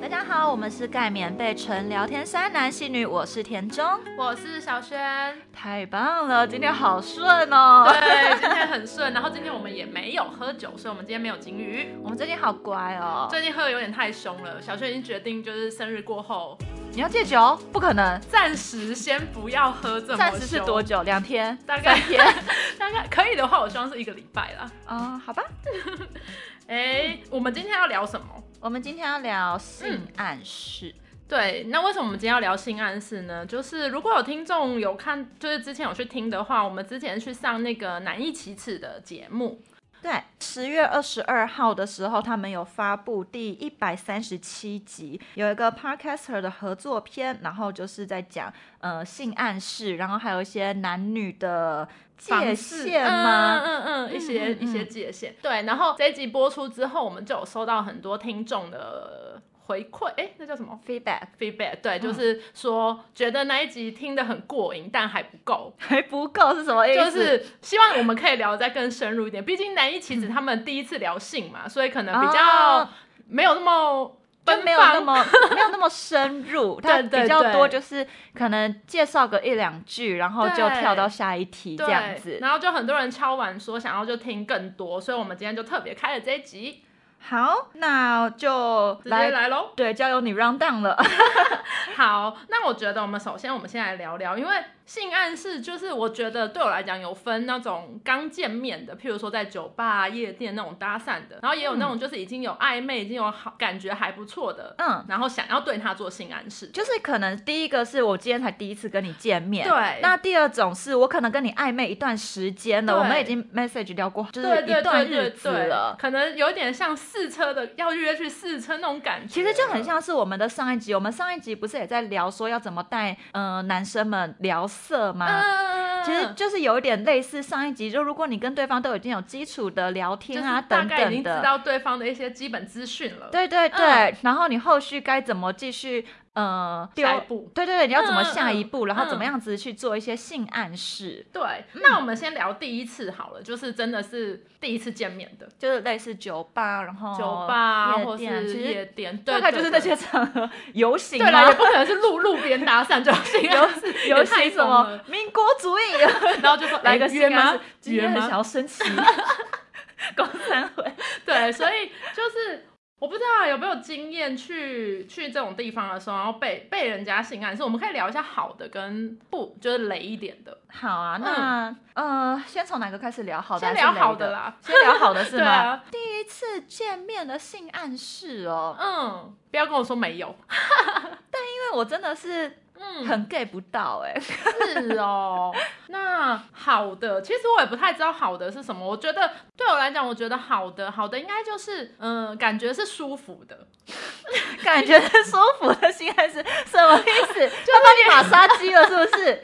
大家好，我们是盖棉被纯聊天三男戏女，我是田中，我是小轩。太棒了，今天好顺哦。对，今天很顺。然后今天我们也没有喝酒，所以我们今天没有金鱼。我们最近好乖哦，最近喝的有点太凶了。小轩已经决定，就是生日过后你要戒酒，不可能，暂时先不要喝这么暂时是多久？两天，大概三天。大概可以的话，我希望是一个礼拜啦。啊、好吧。哎，我们今天要聊什么？我们今天要聊性暗示。对，那为什么我们今天要聊性暗示呢？就是如果有听众有看，就是之前有去听的话，我们之前去上那个难易启齿的节目。对，十月二十二号的时候，他们有发布第一百三十七集，有一个 podcaster 的合作片，然后就是在讲呃性暗示，然后还有一些男女的界限吗？嗯嗯嗯，一些、一些界限。对，然后这一集播出之后，我们就有收到很多听众的回馈，哎，那叫什么 feedback？feedback？对，就是说觉得那一集听得很过瘾，但还不够。还不够是什么意思？就是希望我们可以聊得再更深入一点，毕竟南一其实他们第一次聊性嘛，所以可能比较哦没有那么就奔放没有那么 没有那么深入，它对对比较多就是可能介绍个一两句，然后就跳到下一题这对样子。然后就很多人敲完说想要就听更多，所以我们今天就特别开了这一集，好，那就直接来来喽。对，交由你 round down 了。好，那我觉得我们首先我们先来聊聊，因为性暗示就是我觉得对我来讲有分那种刚见面的，譬如说在酒吧、夜店那种搭讪的，然后也有那种就是已经有暧昧、已经有好感觉还不错的，嗯，然后想要对他做性暗示。就是可能第一个是我今天才第一次跟你见面，对那第二种是我可能跟你暧昧一段时间了，我们已经 message 聊过，就是对对一段对对日子对了。可能有点像试车的，要约去试车那种感觉。其实就很像是我们的上一集，我们上一集不是也在聊说要怎么带呃男生们聊色吗？嗯，其实就是有一点类似上一集，就如果你跟对方都已经有基础的聊天啊就是大等概已经知，道对方的一些基本资讯了。对对对，嗯然后你后续该怎么继续呃丢下一步对对对，你要怎么嗯下一步，然后嗯怎么样子去做一些性暗示，对，那我们先聊第一次好了，就是真的是第一次见面的就是类似酒吧，然后酒吧或是夜店，对大概就是那。些场合游行对啦，也？不可能是路路边搭讪就行 游游行什么民国主义，然后就说来个哎约吗？今？天很想要升旗，公三回。对，所以就是我不知道有没有经验去去这种地方的时候，然后被被人家性暗示，我们可以聊一下好的跟不就是雷一点的，好啊，那、呃，先从哪个开始聊？好先聊好的啦。先聊好的是吗？第一次见面的性暗示哦，嗯，不要跟我说没有，但因为我真的是嗯，很 get 不到哎、是哦，那好的，其实我也不太知道好的是什么。我觉得对我来讲，我觉得好的，好的应该就是，嗯、感觉是舒服的，感觉是舒服的心还是，什么意思？就帮你马杀鸡了是不是？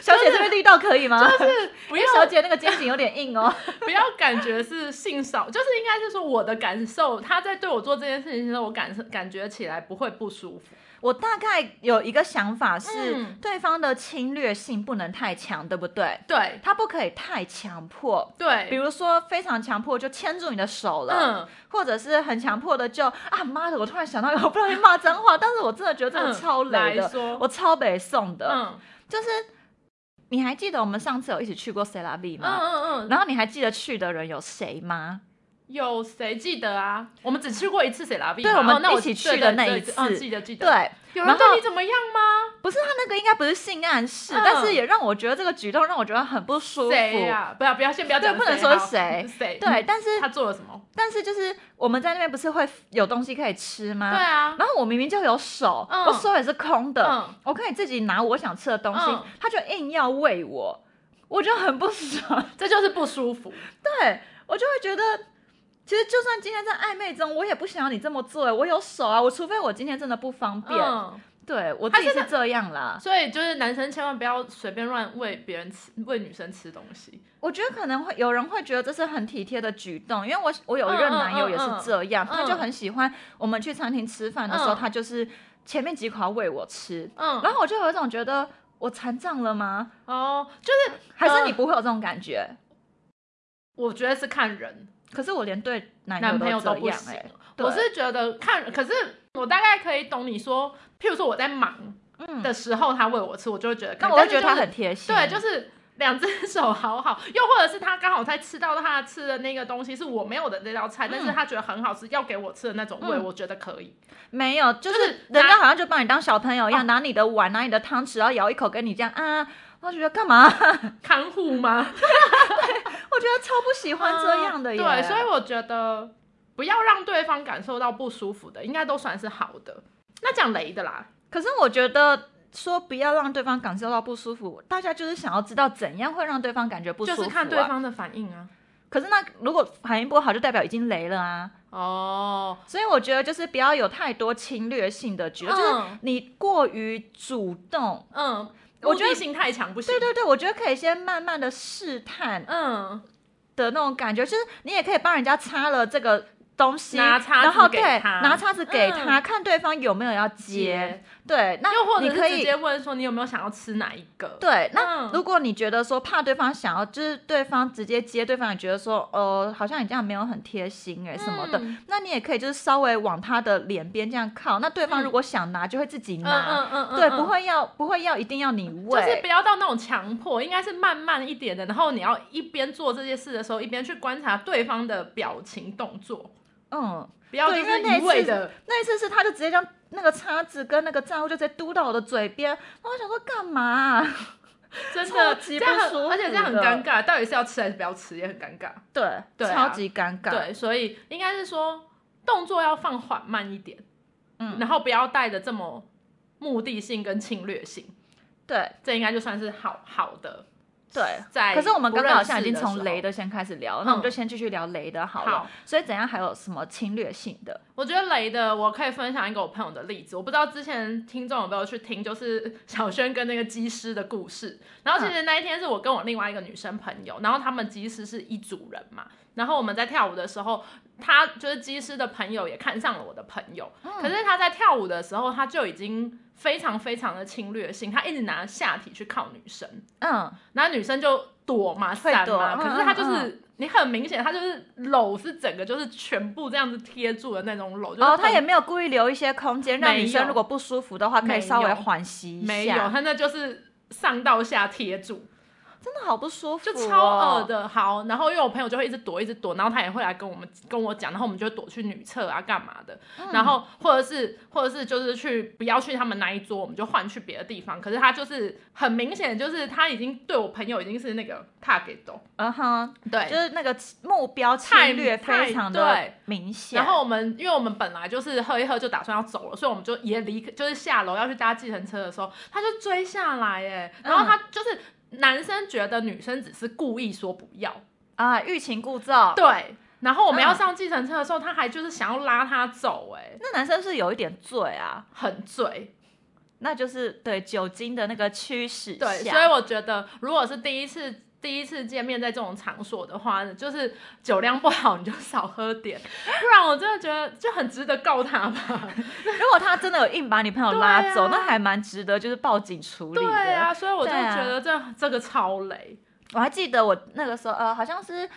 小姐这边力道可以吗？就是不要小姐那个肩颈有点硬哦。不要感觉是性少，就是应该是说我的感受，他在对我做这件事情的时候，我感感觉起来不会不舒服。我大概有一个想法是，嗯对方的侵略性不能太强，对不对？对他不可以太强迫。对比，如说非常强迫就牵住你的手了，嗯，或者是很强迫的就啊妈的，我突然想到我不小心骂脏话，但是我真的觉得这个嗯超雷的，我超北宋的，嗯就是你还记得我们上次有一起去过 C 拉嗯吗？嗯嗯，然后你还记得去的人有谁吗？有谁记得啊？我们只去过一次谁拉比对我们一起去的那一次记得记得。，对，有人对你怎么样吗？不是他那个应该不是性暗示，嗯但是也让我觉得这个举动让我觉得很不舒服。谁呀？不要不要，先不要讲对不能说谁好谁谁对，但是他做了什么？但是就是我们在那边不是会有东西可以吃吗？对啊，然后我明明就有手，嗯我手也是空的，嗯我可以自己拿我想吃的东西，嗯他就硬要喂我，我就很不爽。这就是不舒服。对我就会觉得，其实就算今天在暧昧中，我也不想要你这么做。我有手啊，我除非我今天真的不方便。嗯，对我自己是这样啦。所以就是男生千万不要随便乱喂别人吃，喂女生吃东西。我觉得可能会有人会觉得这是很体贴的举动，因为我我有一任男友也是这样，嗯嗯嗯他就很喜欢我们去餐厅吃饭的时候，嗯他就是前面几口要喂我吃，嗯，然后我就有一种觉得我残障了吗？哦，就是还是你不会有这种感觉？我觉得是看人，可是我连对男男朋友都都不行这样哎、。我是觉得看，可是我大概可以懂你说，譬如说我在忙嗯，的时候，他喂我吃，我就会觉得那我会觉得他很贴心。对，就是两只 手好好，又或者是他刚好在吃到他吃的那个东西是我没有的那道菜，但是他觉得很好吃，要给我吃的那种味，嗯我觉得可以。没有，就就是是人家好像就把你当小朋友一样，哦拿你的碗，拿你的汤匙，然后咬一口跟你这样啊。我觉得干嘛？看护吗？我觉得超不喜欢这样的对，所以我觉得不要让对方感受到不舒服的，应该都算是好的。那讲雷的啦，可是我觉得说不要让对方感受到不舒服，大家就是想要知道怎样会让对方感觉不舒服、啊。就是看对。方的反应啊。可是那如果反应不好，就代表已经雷了啊。哦，所以我觉得就是不要有太多侵略性的举动，就是嗯你过于主动。嗯，我觉得性太强不行。对对对，我觉得可以先慢慢的试探嗯，的那种感觉，就是你也可以帮人家擦了这个东西，拿叉子然后对给他拿叉子给嗯他，看对方有没有要接。接，对，那又或者是直你可以直接问说你有没有想要吃哪一个？对，那嗯。如果你觉得说怕对方想要，就是对方直接接，对方也觉得说，呃，好像你这样没有很贴心哎、什么的，嗯那你也可以就是稍微往他的脸边这样靠，那对方如果想拿就会自己嗯拿，嗯嗯嗯，对，嗯。不。会要不会要一定要你喂。就是喂，不要到那种强迫，应该是慢慢一点的，然后你要一边做这些事的时候，一边去观察对方的表情动作，嗯，不要就对因为是那一次一味的，那一次是他就直接将那个叉子跟那个账户就直接嘟到我的嘴边，然后我想说干嘛啊、超 真的级这样很，舒服而且这样很的尴尬，到底是要吃还是不要吃，也很尴尬。对，对啊超级尴尬，对，所以应该是说动作要放缓慢一点，嗯然后不要带着这么目的性跟侵略性，对这应该就算是好好的。对。在可是我们刚刚好像已经从雷的先开始聊，那我们嗯就先继续聊雷的好了。好所以怎样还有什么侵略性的？我觉得雷的，我可以分享一个我朋友的例子。我不知道之前听众有没有去听，就是 小轩跟那个机师的故事。然后其实那一天是我跟我另外一个女生朋友，然后他们机师是一组人嘛。然后我们在跳舞的时候，他就是机师的朋友也看上了我的朋友，可是他在跳舞的时候，他就已经非常非常的侵略性，他一直拿下体去靠女生，嗯，然后女生就躲嘛闪嘛，嗯可是他就嗯是你很明显，他就是搂是整个就是全部这样子贴住的那种搂，就是哦，他也没有故意留一些空间，让女生如果不舒服的话，可以稍微缓息一下。没有，他那就是上到下贴住，真的好不舒服、哦，就超恶。的。好，然后因为我朋友就会一直躲，一直躲，然后他也会来跟我们跟我讲，然后我们就躲去女厕啊，干嘛的，嗯然后或者是或者是就是去不要去他们那一桌，我们就换去别的地方。可是他就是很明显，就是他已经对我朋友已经是那个 target 都嗯哼，对，就是那个目标太侵略太非常的对明显。然后我们，因为我们本来就是喝一喝就打算要走了，所以我们就也离，就是下楼要去搭计程车的时候，他就追下来，哎，然后他就是男生觉得女生只是故意说不要，啊，欲擒故纵。对，然后我们嗯要上计程车的时候，他还就是想要拉他走，哎，那男生是有一点醉啊，很醉，那就是对酒精的那个驱使下。对，所以我觉得如果是第一次。第一次见面在这种场所的话，就是酒量不好你就少喝点，不然我真的觉得就很值得告他吧。如果他真的有硬把你朋友拉走，啊那还蛮值得，就是报警处理的。对啊，所以我就觉得这、这个超雷。我还记得我那个时候，呃，好像是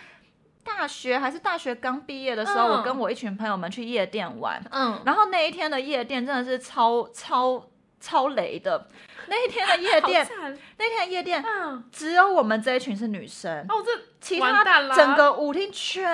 大学还是大学刚毕业的时候，嗯我跟我一群朋友们去夜店玩，嗯，然后那一天的夜店真的是超超超雷的。那一天的夜店，那天的夜店嗯，只有我们这一群是女生，哦，这其他整个舞厅全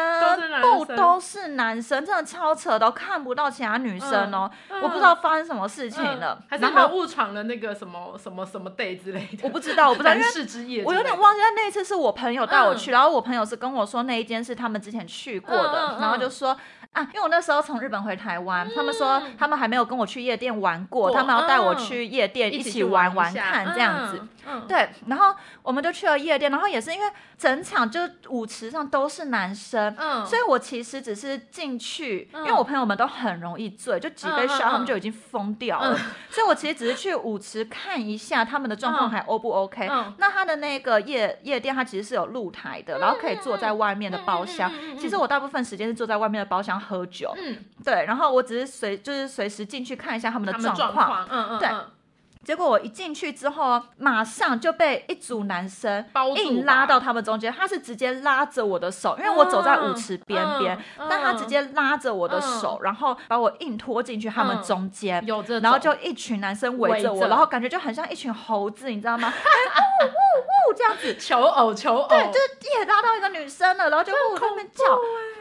部都是男生，真的超扯的，都看不到其他女生哦。嗯我不知道发生什么事情了。嗯，还是们误闯了那个什么什么什么 day 之类的？我不知道，我不知道，因为我有点忘记，但那一次是我朋友带我嗯。去，然后我朋友是跟我说那一间是他们之前去过的，然后就说啊，因为我那时候从日本回台湾，他们说他们还没有跟我去夜店玩过，过他们要带我嗯去夜店一起玩玩看这样子。，嗯嗯，对，然后我们就去了夜店，然后也是因为整场就舞池上都是男生，嗯，所以我其实只是进去，嗯。因为我朋友们都很容易醉，就几杯嗯嗯 shot 嗯他们就已经疯掉了，所以我其实只是去舞池看一下他们的状况还 O 不 OK。嗯。那他的那个夜夜店，它其实是有露台的，然后可以坐在外面的包厢。其实我大部分时间是坐在外面的包厢喝酒，嗯，对，然后我只是随就是随时进去看一下他们的状况。嗯嗯，对嗯结果我一进去之后，马上就被一组男生硬拉到他们中间，他是直接拉着我的手，因为我走在舞池边边，嗯但他直接拉着我的手，然后把我硬拖进去他们嗯中间。有这，然后就一群男生围着我，着然后感觉就很像一群猴子，你知道吗？哎呜呜呜这样子，求偶求偶，对，就是也拉到一个女生了，然后就呜在那边叫，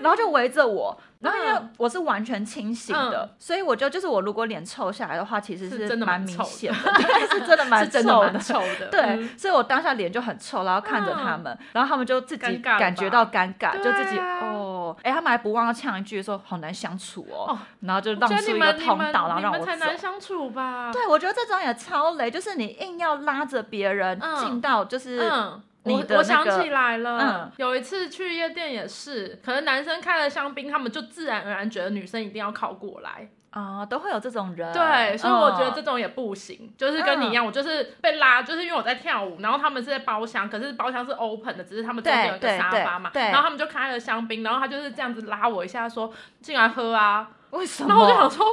然后就围着我。然后因为嗯我是完全清醒的，所以我就就是我如果脸臭下来的话，其实是真的蛮蛮明显的，对，是真的蛮是真的臭蛮臭的，对，嗯。所以我当下脸就很臭，然后看着他们，然后他们就自己感觉到尴尬，就自己啊哦，哎，他们还不忘要呛一句说好难相处哦，哦然后就让出一个通道，然后让我走你们才。难相处吧？对，我觉得这种也超雷，就是你硬要拉着别人嗯。进到就是我我想起来了，嗯。有一次去夜店也是，可能男生开了香槟，他们就自然而然觉得女生一定要靠过来，啊，都会有这种人。对，所以我觉得这嗯种也不行，就是跟你一样，我就是被拉，就是因为我在跳舞，然后他们是在包厢，可是包厢是 open 的，只是他们中间有一个沙发嘛，然后他们就开了香槟，然后他就是这样子拉我一下说进来喝啊，为什么？然后我就想说，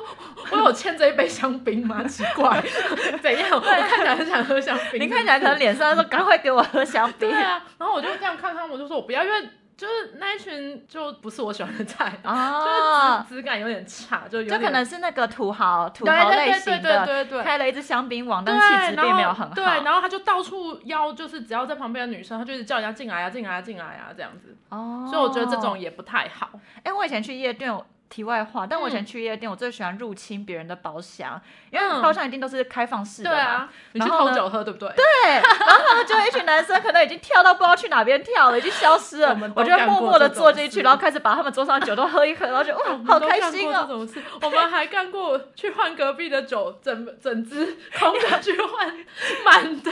我有欠这一杯香槟吗？奇怪，怎样？我看起来很想喝香槟，你看起来可能脸上说赶快给我喝香槟对啊，然后我就这样看他们，我就说我不要，因为就是那一群就不是我喜欢的菜，啊就是质质感有点差，就有就可能是那个土豪土豪类对对对型的，对对对。开了一只香槟王，对，但气质并没有很好。对，然后他就到处邀，就是只要在旁边的女生，他就一直叫人家进来呀、进来呀、进来呀、这样子。哦，所以我觉得这种，也不太好。哎、我以前去夜店。题外话，但我以前嗯去夜店，我最喜欢入侵别人的包厢，因为嗯包厢一定都是开放式的嘛。对啊，你去偷酒喝，对不对？对，然后他们就一群男生可能已经跳到不知道去哪边跳了，已经消失了。我我就默默的坐进去，然后开始把他们桌上的酒都喝一喝，然后就 哇好开心哦。我们还干过去换隔壁的酒，整整只空的去换 满的。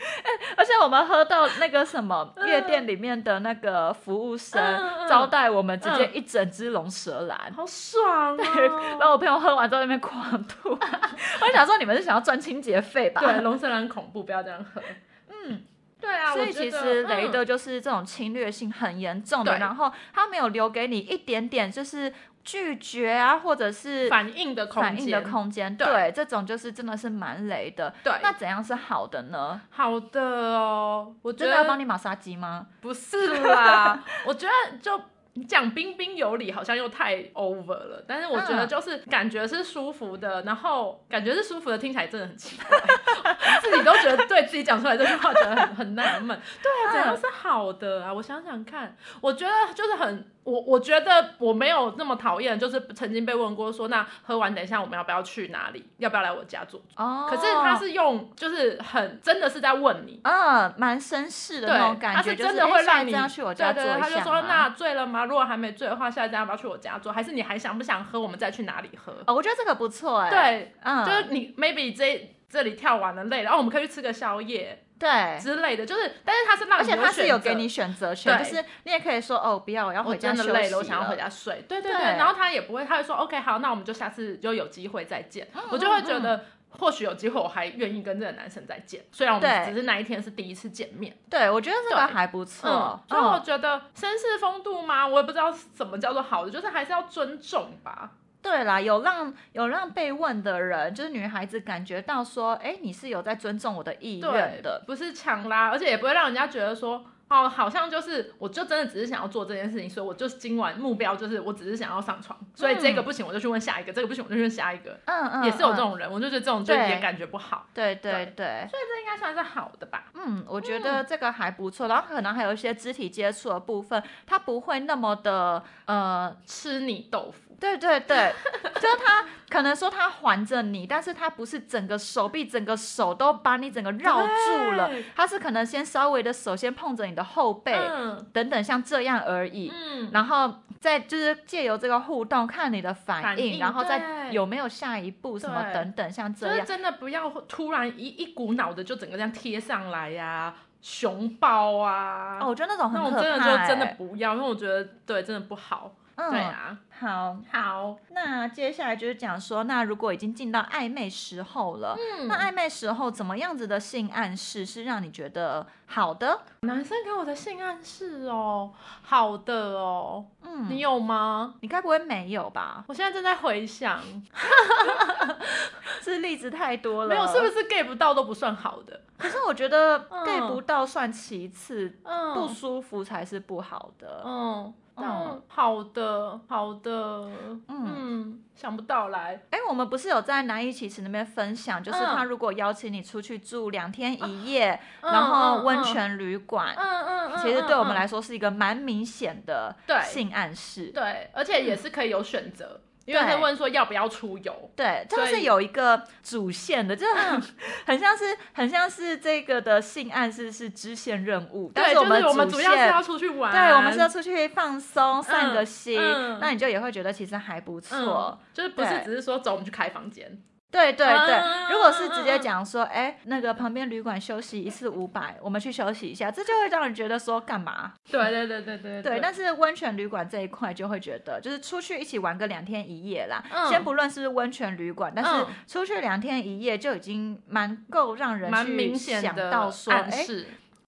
而且我们喝到那个什么 夜店里面的那个服务生嗯嗯招待我们，直接一整只龙舌兰。好爽 然哦！后我朋友喝完之后在那边狂吐，我就想说你们是想要赚清洁费吧？对，龙舌兰恐怖，不要这样喝。嗯，对啊，所以其实雷嗯的就是这种侵略性很严重的，然后他没有留给你一点点就是拒绝啊，或者是反应的空反应的间。空间，对对，这种就是真的是蛮雷的。对，那怎样是好的呢？好的哦，我觉真的要帮你马杀鸡吗？不是啦，我觉得就。讲彬彬有礼好像又太 over 了，但是我觉得嗯就是感觉是舒服的，然后感觉是舒服的，听起来真的很奇怪，自己都觉得对自己讲出来这句话觉得很很纳闷。对啊，怎样是好的啊？我想想看，我觉得就是很我我觉得我没有那么讨厌，就是曾经被问过说，那喝完等一下我们要不要去哪里？要不要来我家做？哦，可是他是用就是很真的是在问你，嗯，蛮绅士的对那种，感觉，他是真的会让你去我家对对，坐一下他就说那醉了吗？如果还没醉的话，下一站要不要去我家做？还是你还想不想喝？我们再去哪里喝？哦，我觉得这个不错哎，，对，嗯，就是你 maybe 这这里跳完了累了，然后我们可以去吃个宵夜对。之类的，就是但是他是让而且他是有给你选择权，就是你也可以说哦，不要，我要回家休息真的累了，我想要回。家睡。对对对，对然后他也不会，他会说 OK 好，那我们就下次就有机会再见。嗯我就会觉得。或许有机会，我还愿意跟这个男生再见，虽然我们只是那一天是第一次见面。对，我觉得这个对还不错嗯，。所以我嗯，觉得绅士风度吗？我也不知道什么叫做好的，就是还是要尊重吧。对啦，有让有让被问的人，就是女孩子感觉到说，哎，你是有在尊重我的意愿的。不是强拉，而且也不会让人家觉得说，哦，好像就是我就真的只是想要做这件事情，所以我就是今晚目标就是我只是想要上床，所以这个不行我就去问下一个，这个不行我就去问下一个，嗯嗯，也是有这嗯。种人，我就觉得这种就对也感觉不好，对对对对，所以这应该算是好的吧。嗯，我觉得这个还不错。然后可能还有一些肢体接触的部分，它不会那么的呃吃你豆腐，对对对，就是他可能说他环着你，但是他不是整个手臂、整个手都把你整个绕住了，他是可能先稍微的手先碰着你的后背、嗯等等，像这样而已。嗯，然后再就是借由这个互动看你的反应，反应然后再有没有下一步什么等等，像就是这样。真的不要突然一一股脑的就整个这样贴上来呀、熊抱啊，哦，我觉得那种很那可怕、种真的就真的欸不要，因为我觉得对真的不好。嗯对啊，好，好，那接下来就是讲说，那如果已经进到暧昧时候了，嗯那暧昧时候怎么样子的性暗示是让你觉得好的？男生给我的性暗示哦，好的哦，嗯，你有吗？你该不会没有吧？我现在正在回想，这例子太多了，没有，是不？是 get 不到都不算好的？可是我觉得嗯 get 不到算其次，嗯，不舒服才是不好的。嗯嗯嗯，好的，好的，嗯，想不到来，哎、我们不是有在南一奇池那边分享，就是他如果邀请你出去住两天一夜，嗯然后温泉旅馆，嗯嗯嗯，其实对我们嗯。来说是一个蛮明显的对。性暗示。对，而且也是可以有选择，因为他问说要不要出游，对，就是有一个主线的，就是很、很像是很像是这个的性暗示是支线任务，但，是我们就是我们主要是线要出去玩，对，我们是要出去放松、散个心，嗯那你就也会觉得其实还不错。嗯，就是不是只是说走我们去开房间，对对对，嗯如果是直接讲说，哎、那个旁边旅馆休息一次五百，我们去休息一下，这就会让人觉得说干嘛？对对对对对对，但是温泉旅馆这一块就会觉得，就是出去一起玩个两天一夜啦。嗯先不论是不是温泉旅馆，但是嗯出去两天一夜就已经蛮够让人去想到说，哎、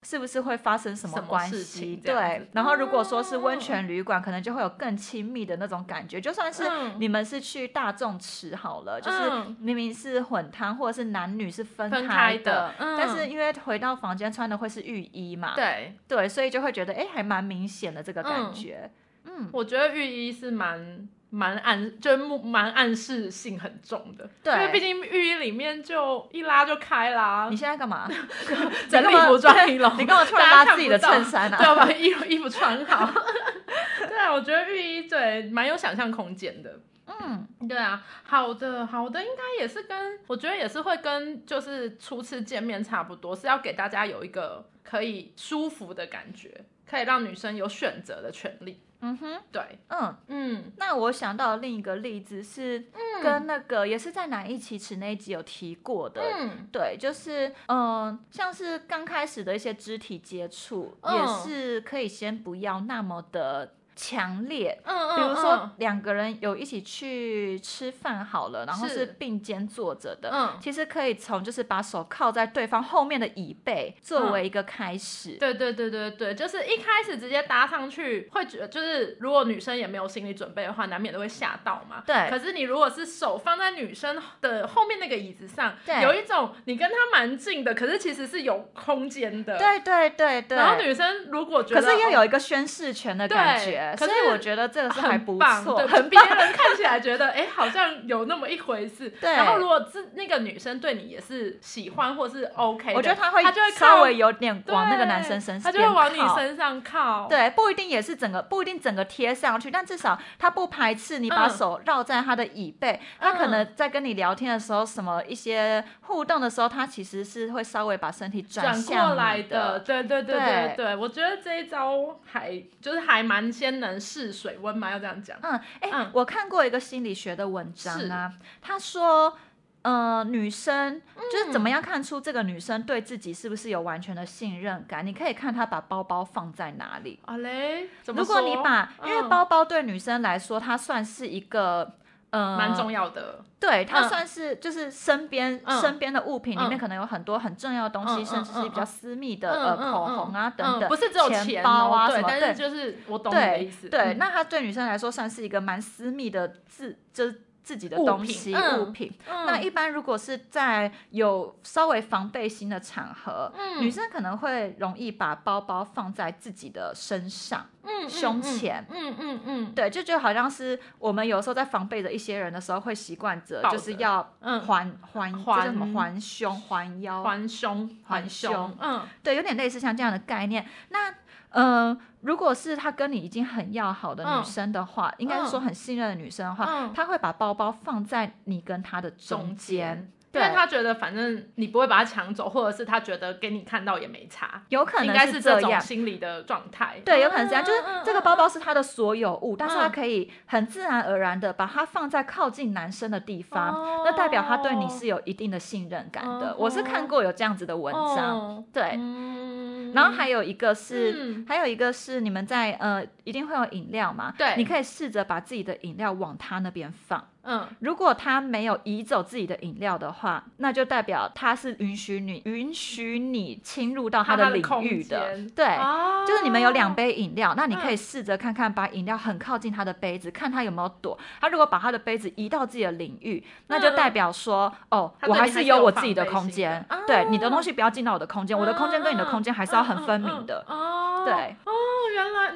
是不是会发生什么关系？对然后如果说是温嗯泉旅馆，可能就会有更亲密的那种感觉。就算是嗯你们是去大众池好了，就是嗯明明是混汤或者是男女是分分开开的，嗯但是因为回到房间穿的会是浴衣嘛，对，对，所以就会觉得哎，还蛮明显的这个感嗯觉。嗯，我觉得浴衣是蛮蛮暗，就是目蛮暗示性很重的，对因为毕竟浴衣里面就一拉就开啦你，现在干嘛？整理服装仪容，你干嘛突然拉自己的衬衫啊对，我把衣服衣服穿好。对啊，我觉得浴衣对蛮有想象空间的。嗯，对啊，好的好的，应该也是跟我觉得也是会跟就是初次见面差不多，是要给大家有一个可以舒服的感觉，可以让女生有选择的权利。嗯哼，对，嗯。嗯。那我想到另一个例子是跟那个、也是在哪一期池那一集有提过的，嗯。对，就是嗯、呃像是刚开始的一些肢体接触，嗯。也是可以先不要那么的强烈。嗯嗯，比如说嗯两个人有一起去吃饭好了，然后是是并肩坐着的，嗯其实可以从就是把手靠在对方后面的椅背作为一个开始。对对对对对，就是一开始直接搭上去，会觉得就是如果女生也没有心理准备的话，难免都会吓到嘛。对可是你如果是手放在女生的后面那个椅子上，对有一种你跟她蛮近的，可是其实是有空间的。。对对对对，然后女生如果觉得，可是又哦有一个宣誓权的感对觉，可是所以我觉得这个是还不错，对，很别人看起来觉得，哎、好像有那么一回事。对然后如果是那个女生对你也是喜欢或是 OK，的我觉得她会她就会稍微有点往那个男生身上，她就会往你。身上靠。对，不一定也是整个，不一定整个贴上去，但至少她不排斥你把嗯手绕在她的椅背，他可能在跟你聊天的时候，什么一些互动的时候，她其实是会稍微把身体转向过来的。对对对对对对，我觉得这一招还就是还蛮先能试水温吗，要这样讲。嗯，哎、嗯我看过一个心理学的文章啊，他说。呃，女生就是怎么样看出这个女生对自己是不是有完全的信任感？你可以看她把包包放在哪里。啊嘞，如果你把，因为嗯包包对女生来说，它算是一个呃蛮重要的，对，它嗯。算是就是身边、嗯。身边的物品里面嗯。可能有很多很重要的东西，嗯甚至是比较嗯。嗯私密的、嗯呃嗯嗯口红啊、等等，嗯不是只有钱钱包啊什么对但是就是我懂你的意思。对那它对女生来说算是一个蛮私密的自就是自己的东西嗯物品。嗯那一般如果是在有稍微防备心的场合，嗯女生可能会容易把包包放在自己的身上。嗯胸前嗯嗯嗯，对，就就好像是我们有时候在防备着一些人的时候，会习惯着就是要环环环什么环环胸环腰，环胸环胸胸，嗯对，有点类似像这样的概念。那呃，如果是他跟你已经很要好的女嗯生的话，应该是说很信任的女生的话，嗯她会把包包放在你跟她的中中间。对因为他觉得反正你不会把他抢走，或者是他觉得给你看到也没差，有可能应该是这样。种心理的状态。对，有可能是这样，就是嗯这个包包是他的所有物，但是他嗯可以很自然而然的把它放在靠近男生的地方，哦那代表他对你是有一定的信任感的。哦我是看过有这样子的文章，哦对。嗯然后还有一个是，嗯还有一个是你们在呃，一定会有饮料嘛？对你可以试着把自己的饮料往他那边放。嗯如果他没有移走自己的饮料的话，那就代表他是允许你允许你侵入到他的领域的。对，哦就是你们有两杯饮料，那你可以嗯试着看看，把饮料很靠近他的杯子，看他有没有躲。他如果把他的杯子移到自己的领域，那就代表说，哦，我还是有我自己的空间的。对，你的哦东西不要进到我的空间，我的空间跟你的空间还是要很分明的。哦，对哦，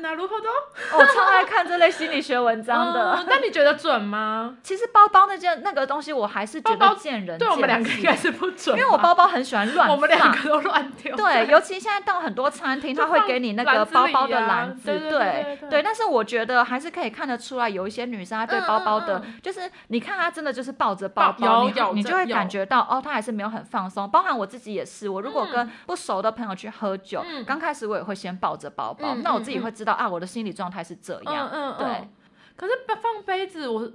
原来哪如何的我超爱看这类心理学文章的。哦那你觉得准吗？其实包包那件那个东西，我还是觉得见仁对我们两个应该是不准，因为我包包很喜欢乱放。我们两个都乱丢。对，尤其现在到很多餐厅，他会给你那个包包的篮子，对对对但是我觉得还是可以看得出来，有一些女生她对包包的，就是你看她真的就是抱着包包，你你就会感觉到哦，她还是没有很放松。包含我自己也是，我如果跟嗯不熟的朋友去喝酒，嗯刚开始我也会先抱着包包，嗯那我自己嗯会知道啊，我的心理状态是这样。对嗯嗯嗯。可是放杯子我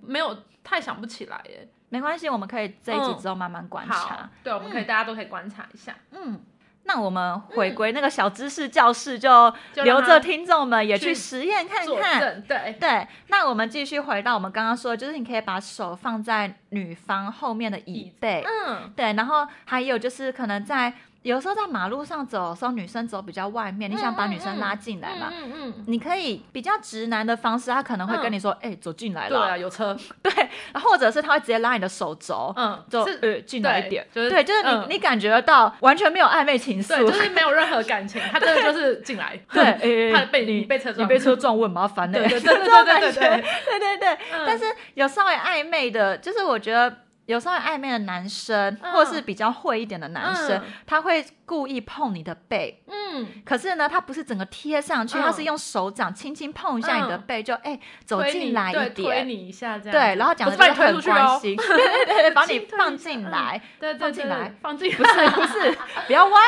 没有太想不起来耶。没关系，我们可以这一集嗯之后慢慢观好察。，对，我们可以大家都可以观察一下。嗯。那我们回归那个小知识教室，就留着听众们也去去实验看看。对，对，那我们继续回到我们刚刚说的，就是你可以把手放在女方后面的椅背，嗯，对，然后还有就是可能在有时候在马路上走的时候，女生走比较外面，你想把女生拉进来嘛？嗯嗯嗯，你可以比较直男的方式，他可能会跟你说：“哎、走进来了。对啊，有车，对，或者是他会直接拉你的手肘，嗯，就是呃进来一点，就是对，就是你、嗯。你感觉得到完全没有暧昧情愫，就是没有任何感情，他真的就是进来，对，哎 他被你你被车撞，你被车撞，我很麻烦的、对对对对对对对对对但是有稍微暧昧的，就是我觉得有稍微暧昧的男生，嗯。或是比较会一点的男生，嗯。他会故意碰你的背。嗯，可是呢，他不是整个贴上去，嗯。他是用手掌轻轻碰一下你的嗯背，就哎、走进来一你对推点，你一下这样，对，然后讲的就是很关心，对对对对，把你放进来，对对对放进来，放进不是不是，不要歪，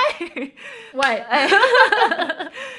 歪，哎，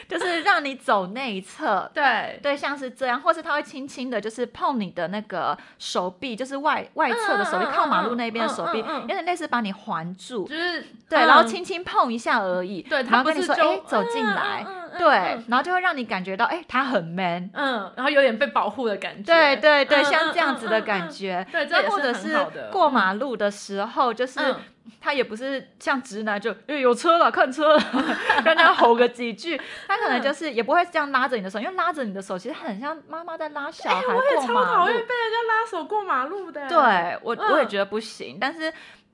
就是让你走内侧，对，对，像是这样，或是他会轻轻的，就是碰你的那个手臂，就是外外侧的手臂，嗯嗯靠马路那边的手臂，有点类似把你环住，就是对，嗯。然后轻轻碰一下而已，对，然他后跟你说，不是就哎，走进来，对嗯，然后就会让你感觉到，哎，他很 man，嗯，然后有点被保护的感觉，对对对，嗯像这样子的感觉，对或者是过马路的时候，就是嗯。他也不是像直男就哎有车了看车了，让他吼个几句，他可能嗯就是也不会这样拉着你的手，因为拉着你的手其实很像妈妈在拉小孩哎我也超讨厌被。人家拉手过马路的，对我我也嗯。觉得不行，但是。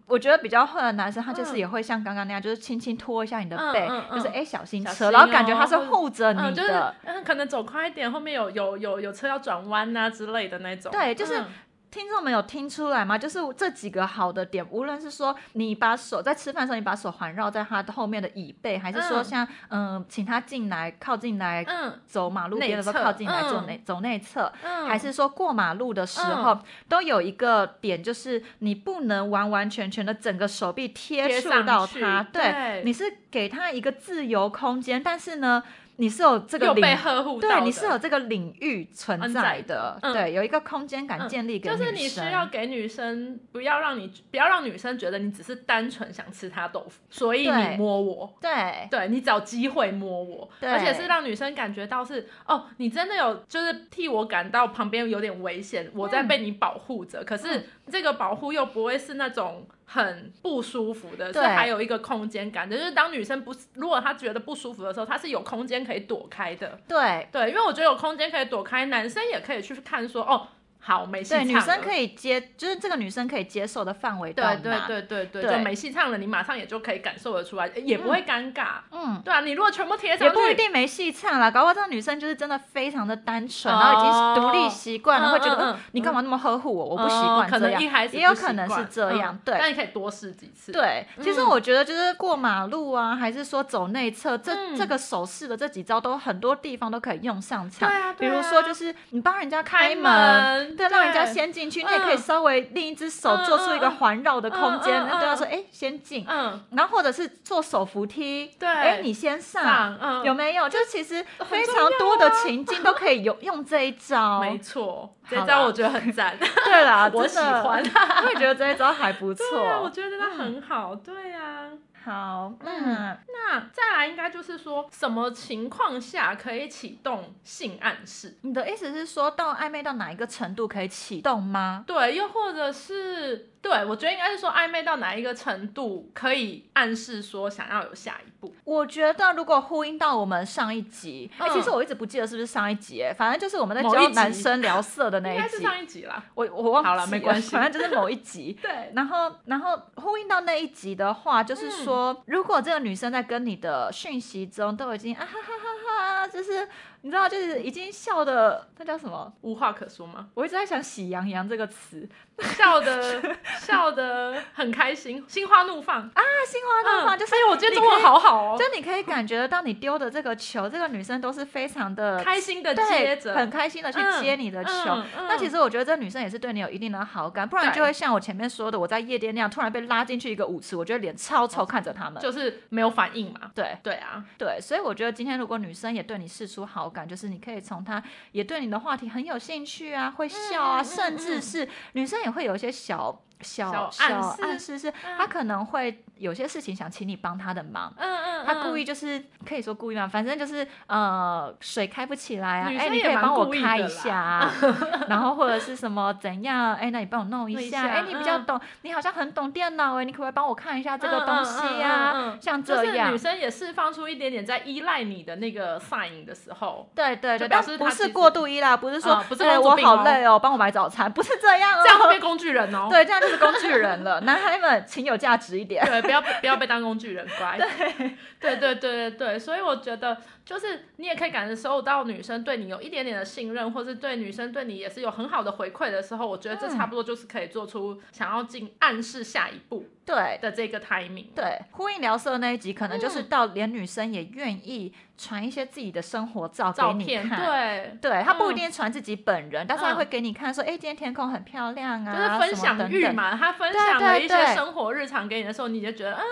我觉得比较会的男生，他就是嗯。也会像刚刚那样，就是轻轻拖一下你的背，就是哎小心车，心然后感觉他是护着你嗯，就是可能走快一点，后面有有有有车要转弯啊之类的那种。对就是嗯听众们有听出来吗？就是这几个好的点，无论是说你把手在吃饭的时候，你把手环绕在他的后面的椅背，还是说嗯。像嗯、请他进来靠近来嗯。走马路边的时候靠近来走嗯。内走内侧，嗯，还是说过马路的时候，都有一个点，就是你不能完完全全的整个手臂贴触到他，对。你是给他一个自由空间，但是呢，你是有这个领。呵护对，你是有这个领域存在的对，有一个空间感嗯建立给。就是你需要给女生，不要让你不要让女生觉得你只是单纯想吃她豆腐，所以你摸我。对对你找机会摸我，而且是让女生感觉到是哦，你真的有就是替我感到旁边有点危险，我在被你保护着。可嗯是这个保护又不会是那种很不舒服的，是还有一个空间感的。就是当女生不是如果她觉得不舒服的时候，她是有空间可以躲开的。对对，因为我觉得有空间可以躲开，男生也可以去看说哦，好没戏对，女生可以。接，就是这个女生可以接受的范围到对？对对对对，对就没戏唱了，你马上也就可以感受得出来，也不会尴尬。嗯，对啊，你如果全部贴上也，不一定没戏唱啦，搞不好这个女生就是真的非常的单纯，哦然后已经独立习惯了，嗯会觉得、嗯嗯你干嘛那么呵护我？我不习惯这样，能一开始也有可能是这样，嗯对。但你可以多试几次。对，其实嗯我觉得就是过马路啊，还是说走内侧，这、嗯这个手势的这几招都很多地方都可以用上场。对啊对啊比如说就是你帮人家开门，门对，让人家先进去，你也可以嗯稍微另一只手嗯做出一个环绕的空间，对他嗯说，哎，先进，嗯，然后或者是做手扶梯，对哎，你先上。上嗯。有没有？就其实非常多的情境都可以有用这一招。没错，这招我觉得很赞，对啦，我喜欢。我也觉得这一招还不对啊，我错。觉得真的很好，对啊。好，那那再来应该就是说什么情况下可以启动性暗示？你的意思是说到暧昧到哪一个程度可以启动吗？对，又或者是对我觉得应该是说暧昧到哪一个程度可以暗示说想要有下一步。我觉得如果呼应到我们上一集，哎、嗯其实我一直不记得是不是上一集，哎，反正就是我们在教男生聊色的那一集，应该是上一集啦。我我忘记好了没关系 反正就是某一集。对，然后，然后呼应到那一集的话，就是嗯说，如果这个女生在跟你的讯息中都已经啊哈哈哈哈，就是你知道，就是已经笑的，那叫什么？无话可说吗？我一直在想“喜羊羊”这个词笑的 笑的很开心，心花怒放。啊，心花怒放，就是哎呦，我觉得中文好好哦就，你可以感觉得到，你丢的这个球，这个女生都是非常的开心的接，着，很开心的去接你的球。嗯嗯那其实我觉得这女生也是对你有一定的好感，不然就会像我前面说的，我在夜店那样突然被拉进去一个舞池，我觉得脸超臭看着他们。就是没有反应嘛。对对啊，对，所以我觉得今天如果女生也对你示出好感，就是你可以从他也对你的话题很有兴趣啊，会笑啊，甚至是女生也会有一些小。小小暗示暗示是，他可能会有些事情想请你帮他的忙，嗯嗯他故意就是可以说故意嘛，反正就是呃水开不起来啊，哎、你可以帮我开一下、啊，然后或者是什么怎样，哎、那你帮我弄一下，哎、你比较嗯懂，你好像很懂电脑哎，你可不可以帮我看一下这个东西呀、嗯嗯嗯嗯像就是这样女。生也释放出一点点在依赖你的那个 sign 的时候，对对对，但不是示他其实过度依赖，不是说、嗯不是哎我好累哦，帮我买早餐，不是这样哦。这样会变工具人哦。对，这样就是工具人了。男孩们，请有价值一点。对，不要不要被当工具人，乖。对对对对对对，所以我觉得就是你也可以感受到女生对你有一点点的信任，或是对女生对你也是有很好的回馈的时候，我觉得这差不多就是可以做出想要进暗示下一步对的这个 timing。对，呼应聊色那一集，可能就是嗯到连女生也愿意传一些自己的生活照给你照片，看。对，对他不一嗯定传自己本人，但是他嗯会给你看说，哎、今天天空很漂亮啊，就是分享。欲嘛，他分享了一些生活日常给你的时候，你就觉得，嗯，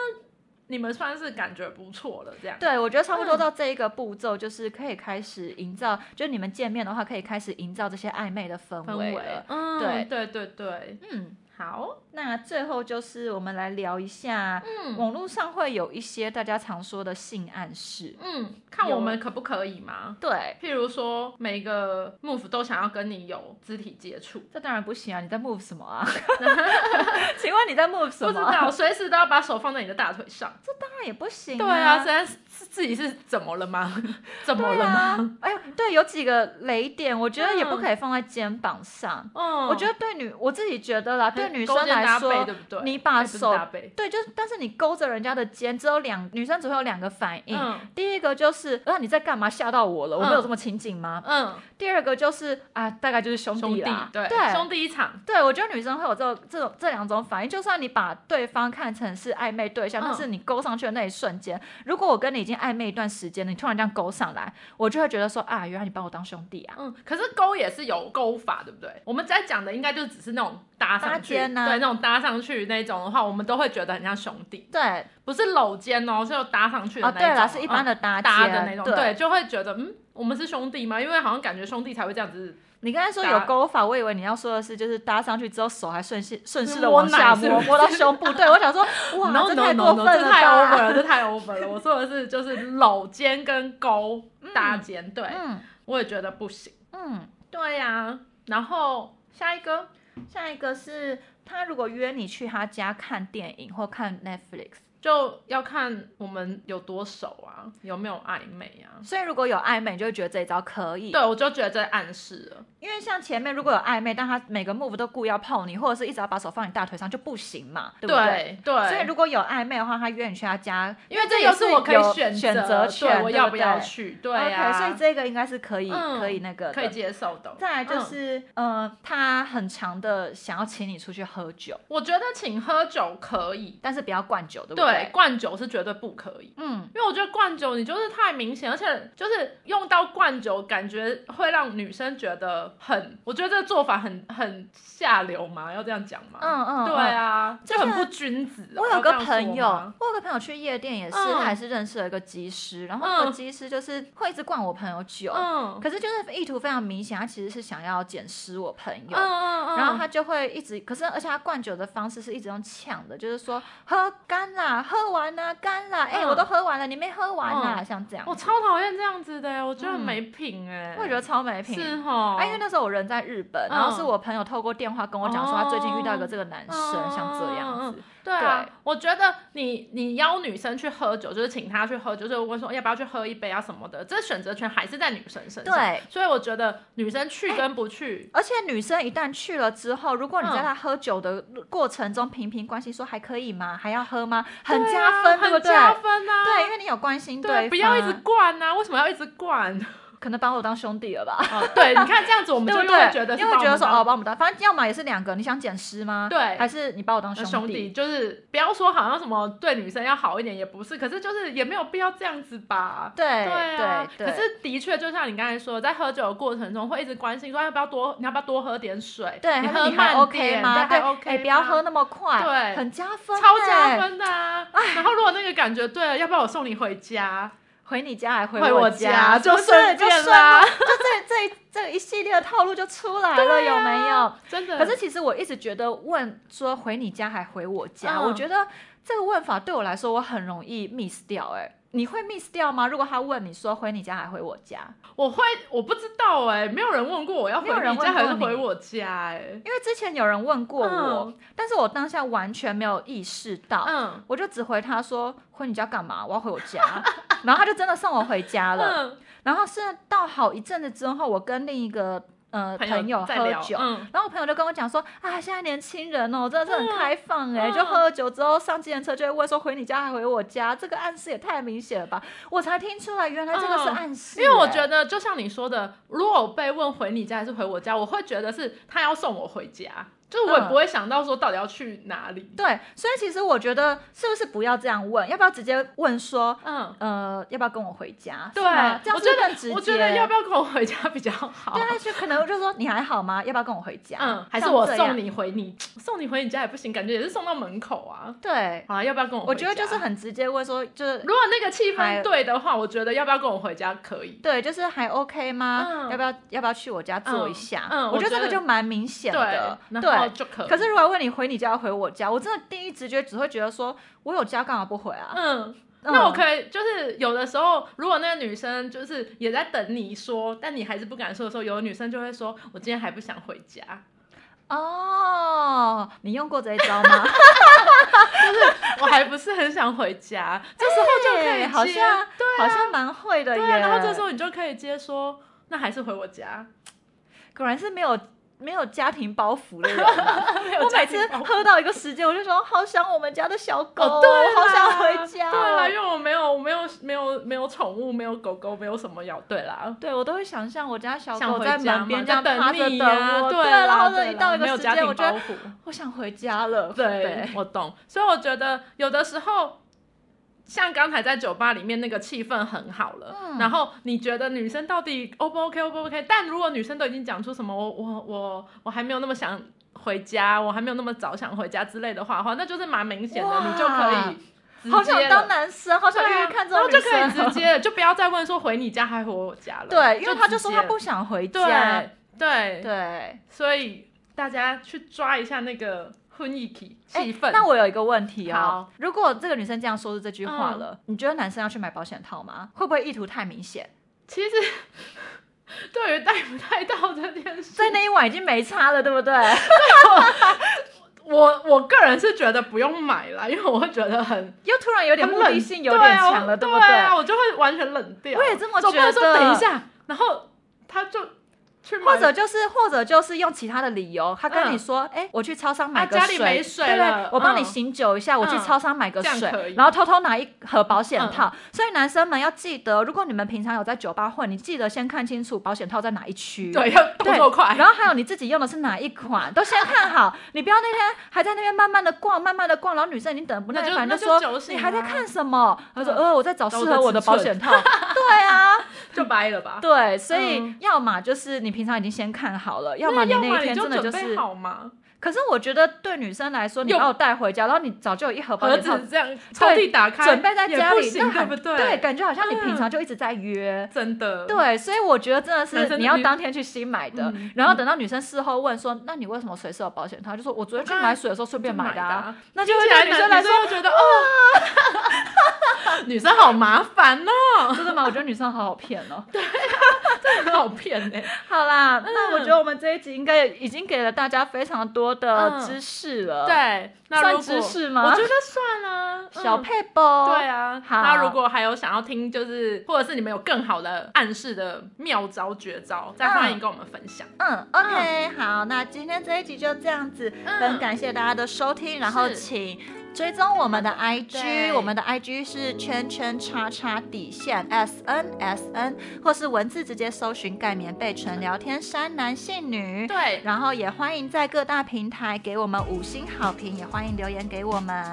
你们算是感觉不错了，这样。对，我觉得差不多嗯到这一个步骤，就是可以开始营造，就你们见面的话，可以开始营造这些暧昧的氛围了。，嗯，对对对对，嗯，好，那最后就是我们来聊一下，嗯网络上会有一些大家常说的性暗示。嗯，看我们可不可以吗？对，譬如说，每个 move 都想要跟你有肢体接触，这当然不行啊！你在 move 什么啊？请问你在 move 什么？不知道，随时都要把手放在你的大腿上。这当然也不行、对啊，现在是自己是怎么了吗？怎么了吗？啊？哎呦，对，有几个雷点，我觉得也不嗯可以放在肩膀上。嗯，我觉得对女，我自己觉得啦，对女生勾肩搭来说背，对不对？你把手对，就是，但是你勾着人家的肩，只有两女生只会有两个反应。嗯第一个就是，啊，你在干嘛？吓到我了，我没有嗯这么亲近吗？嗯，第二个就是啊，大概就是兄兄弟弟啦，对对，兄弟一场，对，我觉得女生会有这这种这两种反应，就算你把对方看成是暧昧对象，嗯但是你勾上去的那一瞬间，如果我跟你已经暧昧一段时间了，你突然这样勾上来，我就会觉得说啊，原来你把我当兄弟啊。嗯，可是勾也是有勾法，对不对？我们在讲的应该就只是那种搭上去，搭肩啊对，那种搭上去那种的话，我们都会觉得很像兄弟，对，不是搂肩哦，是有搭上去的哦，那一种，对了，是一般嗯的搭肩、搭的那种，对。对，就会觉得嗯，我们是兄弟吗？因为好像感觉兄弟才会这样子，你刚才说有勾法，我以为你要说的是，就是搭上去之后手还顺势顺势的往下摸，摸到胸部。对，我想说，哇 no 这太过分了这太 over？了，这太 over 了。我说的是就是搂肩跟勾搭肩，对，嗯。我也觉得不行。嗯，对呀、然后下一个，下一个是他如果约你去他家看电影或看 Netflix，就要看我们有多熟啊，有没有暧昧啊？所以如果有暧昧，你就会觉得这一招可以。对，我就觉得这暗示了。因为像前面如果有暧昧，但他每个 move 都故意要碰你，或者是一直要把手放你大腿上，就不行嘛，对不对？所以如果有暧昧的话，他约你去他家，因为这也是我可以有选选择择权，对我要不要去？对呀、OK，所以这个应该是可以、嗯可以那个可以接受的。再来就嗯是，呃，他很强的想要请你出去喝酒，我觉得请喝酒可以，但是不要灌酒，对不对对，灌酒是绝对不可以。嗯，因为我觉得灌酒你就是太明显，而且就是用到灌酒，感觉会让女生觉得很，我觉得这个做法很很下流嘛，要这样讲吗？嗯嗯，对嗯。啊，就很不君子哦。我有个朋友，我有个朋友去夜店也是，嗯他还是认识了一个技师，然后那个嗯技师就是会一直灌我朋友酒，嗯可是就是意图非常明显，他其实是想要捡尸我朋友。嗯嗯嗯，然后他就会一直，可是而且他灌酒的方式是一直用呛的，就是说喝干啦，喝完啦，干啦，哎、嗯我都喝完了，你没喝完啦，像这样。我超讨厌这样子的，我觉得很嗯没品哎。我也觉得超没品。是哈，啊，因为那时候我人在日本，然后是我朋友透过电话跟我讲说，他最近遇到一个这个男生，哦像这样子。对啊对，我觉得你你邀女生去喝酒，就是请她去喝酒，就是问说要不要去喝一杯啊什么的，这选择权还是在女生身上。对，所以我觉得女生去跟不去，而且女生一旦去了之后，如果你在嗯她喝酒的过程中频频关心说还可以吗？还要喝吗？很加分，对不对？很加分啊。对，因为你有关心对，方不要一直灌啊！为什么要一直灌？可能把我当兄弟了吧？哦，对，你看这样子，我们就？又会觉得是因为觉得说哦，把我们当，反正要么也是两个，你想捡尸吗？对还是你把我当兄兄弟，就是不要说好像什么对女生要好一点，也不是，可是就是也没有必要这样子吧。对对啊，对对可是的确，就像你刚才说，在喝酒的过程中，会一直关心说要不要多，你要不要多喝点水？对，你还 OK 吗？点对，OK，哎，不要喝那么快，对很加分，超加。分的啊！然后如果那个感觉对了，要不要我送你回家？回你家还回回我家，就是不是顺便 就这这这一系列的套路就出来了，有没有？真的。可是其实我一直觉得问说回你家还回我家，嗯我觉得这个问法对我来说我很容易 miss 掉、哎，你会 miss 掉吗？如果他问你说回你家还回我家，我会，我不知道哎、没有人问过我要回你家还是回我家哎、因为之前有人问过我，嗯。但是我当下完全没有意识到，嗯。我就只回他说回你家干嘛？我要回我家，然后他就真的送我回家了。嗯，然后是到好一阵子之后，我跟另一个呃朋友在，喝酒，嗯，然后我朋友就跟我讲说啊，现在年轻人哦，真的是很开放哎、嗯就喝了酒之后上计程车就会问说回你家还回我家，这个暗示也太明显了吧？我才听出来原来这个是嗯暗示、因为我觉得得就像你说的，如果我被问回你家还是回我家，我会觉得是他要送我回家，就是我也嗯不会想到说到底要去哪里。对，所以其实我觉得是不是不要这样问，要不要直接问说嗯，呃要不要跟我回家？对，这样我觉得。我觉得要不要跟我回家比较好。对，那就可能就说你还好吗？要不要跟我回家？嗯，还是我送。你回你 送你回你家也不行，感觉也是送到门口啊。对，好了，要不要跟我回家？我觉得就是很直接问说，就是如果那个气氛对的话，我觉得要不要跟我回家可以。对，就是还 OK 吗？嗯要不要要不要去我家坐一下？嗯我觉得这个就蛮明显的，，然后对。就可以。可是如果问你回你家回我家，我真的第一直觉只会觉得说，我有家干嘛不回啊？嗯，嗯那我可以就是有的时候，如果那个女生就是也在等你说，但你还是不敢说的时候，有的女生就会说：“我今天还不想回家。哦，你用过这一招吗？” 就是我还不是很想回家，这时候就可以好像对好像蛮会的耶。对啊，然后这时候你就可以接说：“那还是回我家。果然是没有没有家庭包袱的人啊、我每次喝到一个时间，我就说好想我们家的小狗，哦，对，好想回家。对啦，因为我没有，我没有，没有，没有宠物，没有狗狗，没有什么要。对啦，对，我都会想象我家小狗在门边嘛这样趴着等我，对，然后呢一到一个时间，我觉得。我想回家了。对，我懂。所以我觉得有的时候，像刚才在酒吧里面那个气氛很好了，嗯然后你觉得女生到底 O 不 OK，O 不 OK？但如果女生都已经讲出什么我我我我还没有那么想回家，我还没有那么早想回家之类的话的话，那就是蛮明显的，你就可以直接了。好想当男生，好想对啊去看这种女然后就可以。直接，就不要再问说回你家还回我家了。对，因为他就说他不想回家。对对对，所以大家去抓一下那个婚姻气哎气氛。那我有一个问题哦好，如果这个女生这样说出这句话嗯了，你觉得男生要去买保险套吗？会不会意图太明显？其实 对于带不带到这件事，在那一晚已经没差了，对不对？我我个人是觉得不用买啦，因为我会觉得很又突然有点目的性有点强了，对不啊对啊，我就会完全冷掉。我也这么觉得说等一下，然后他就去买或者就是或者就是用其他的理由，他跟你嗯说，哎、我去超商买个啊家里水，没水对不对我帮你嗯醒酒一下，我去嗯超商买个水这样可以，然后偷偷拿一盒保险嗯套。所以男生们要记得，如果你们平常有在酒吧混，你记得先看清楚保险套在哪一区。对，要动对作快，然后还有你自己用的是哪一款，都先看好。你不要那天还在那边慢慢的逛，慢慢的逛，然后女生已经等不耐烦，那就那就说酒醒你还在啊看什么？他说嗯呃我在找适合我的保险套。对啊，就掰了吧。对，所以嗯要么就是你平常已经先看好了，要么你那一天真的就是。好嘛，可是我觉得对女生来说，你把我带回家，然后你早就有一盒保盒险套子这样抽屉打开，准备在家里，不行，对不对？对，感觉好像你平嗯常就一直在约。真的，对，所以我觉得真的是你要当天去新买的，嗯然后等到女生事后问说：“那你为什么随时有保险套？”就说：“我昨天去买水的时候顺便买的、啊。啊。那就会听起来对女生来说，又觉得哦，女生好麻烦哦，真的吗？我觉得女生好好骗哦。很好骗呢。好啦，那我嗯觉得我们这一集应该已经给了大家非常多的嗯知识了。，对，那算知识吗我觉得算啊，嗯小配包。对啊，好那如果还有想要听，就是或者是你们有更好的暗示的妙招绝招，再欢迎跟我们分享。嗯，OK，好，那今天这一集就这样子，嗯很感谢大家的收听，然后是请追踪我们的 IG，我们的 IG 是圈圈叉叉底线 S N S N，或是文字直接搜寻盖棉被纯聊天山男性女。对，然后也欢迎在各大平台给我们五星好评，也欢迎留言给我们。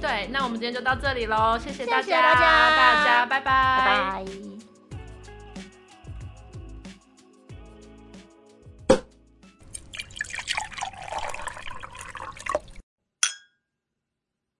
对，那我们今天就到这里喽，谢谢大家，谢谢大家大家拜拜，拜拜。